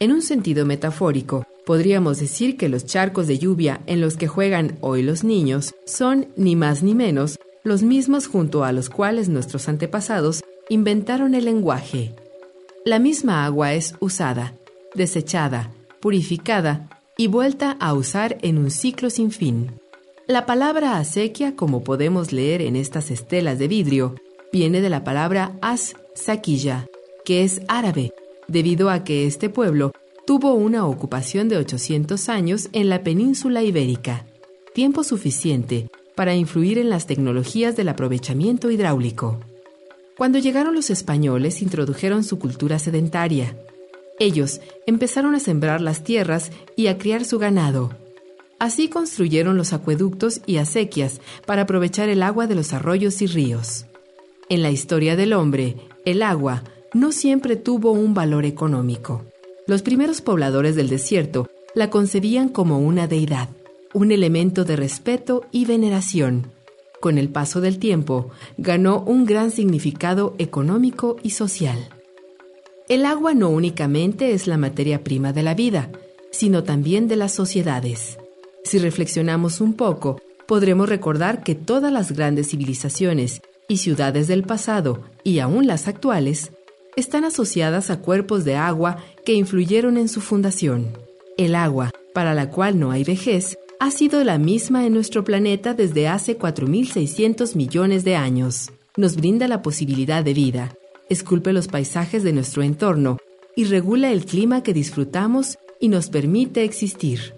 En un sentido metafórico, podríamos decir que los charcos de lluvia en los que juegan hoy los niños son, ni más ni menos, los mismos junto a los cuales nuestros antepasados inventaron el lenguaje. La misma agua es usada, desechada, purificada y vuelta a usar en un ciclo sin fin. La palabra acequia, como podemos leer en estas estelas de vidrio, viene de la palabra as saquilla, que es árabe, debido a que este pueblo tuvo una ocupación de 800 años en la península ibérica, tiempo suficiente para influir en las tecnologías del aprovechamiento hidráulico. Cuando llegaron los españoles introdujeron su cultura sedentaria. Ellos empezaron a sembrar las tierras y a criar su ganado. Así construyeron los acueductos y acequias para aprovechar el agua de los arroyos y ríos. En la historia del hombre, el agua no siempre tuvo un valor económico. Los primeros pobladores del desierto la concebían como una deidad, un elemento de respeto y veneración. Con el paso del tiempo, ganó un gran significado económico y social. El agua no únicamente es la materia prima de la vida, sino también de las sociedades. Si reflexionamos un poco, podremos recordar que todas las grandes civilizaciones y ciudades del pasado, y aún las actuales, están asociadas a cuerpos de agua que influyeron en su fundación. El agua, para la cual no hay vejez, ha sido la misma en nuestro planeta desde hace 4.600 millones de años. Nos brinda la posibilidad de vida, esculpe los paisajes de nuestro entorno y regula el clima que disfrutamos y nos permite existir.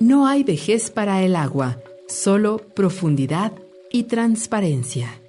No hay vejez para el agua, solo profundidad y transparencia.